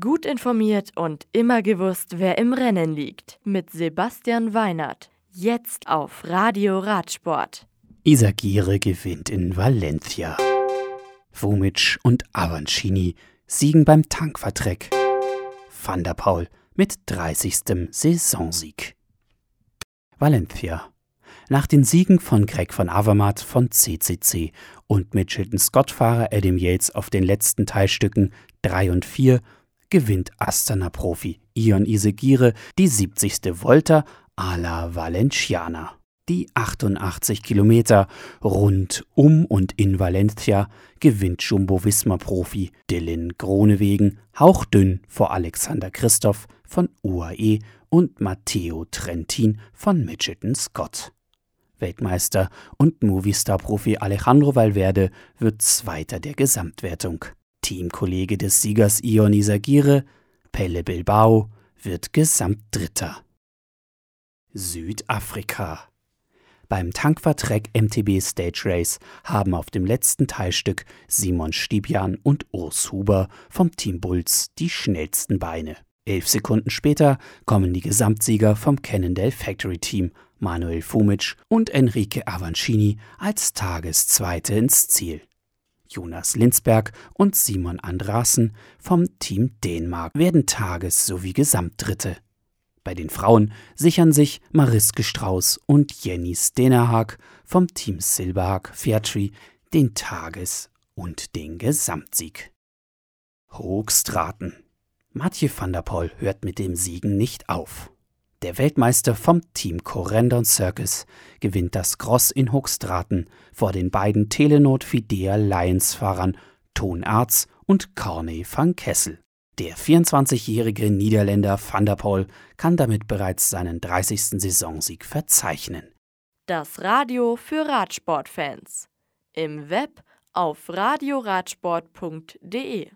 Gut informiert und immer gewusst, wer im Rennen liegt. Mit Sebastian Weinert. Jetzt auf Radio Radsport. Isagire gewinnt in Valencia. Vumic und Avancini siegen beim Tankvertreck. Van der Paul mit 30. Saisonsieg. Valencia. Nach den Siegen von Greg van Avermaet von CCC und Mitchelton Scott-Fahrer Adam Yates auf den letzten Teilstücken 3 und 4 gewinnt Astana-Profi Ion Isegire die 70. Volta a la Valenciana. Die 88 Kilometer rund um und in Valencia gewinnt Jumbo-Visma-Profi Dylan Gronewegen hauchdünn vor Alexander Christoph von UAE und Matteo Trentin von Mitchelton Scott. Weltmeister und Movistar-Profi Alejandro Valverde wird Zweiter der Gesamtwertung. Teamkollege des Siegers Ion Isagire, Pelle Bilbao, wird Gesamtdritter. Südafrika beim Tankvertrag MTB Stage Race haben auf dem letzten Teilstück Simon Stibian und Urs Huber vom Team Bulls die schnellsten Beine. Elf Sekunden später kommen die Gesamtsieger vom Cannondale Factory Team Manuel Fumic und Enrique Avancini als Tageszweite ins Ziel. Jonas Linsberg und Simon Andrassen vom Team Dänemark werden Tages- sowie Gesamtdritte. Bei den Frauen sichern sich Mariske Strauß und Jenny Stenerhag vom Team Silberhag Fairtree den Tages- und den Gesamtsieg. Hoogstraten. Mathieu van der Poel hört mit dem Siegen nicht auf. Der Weltmeister vom Team Corendon Circus gewinnt das Cross in Hoogstraten vor den beiden Telenot Fidea Lions Fahrern Ton Erz und Corney van Kessel. Der 24-jährige Niederländer Van der Poel kann damit bereits seinen 30. Saisonsieg verzeichnen. Das Radio für Radsportfans. Im Web auf radioradsport.de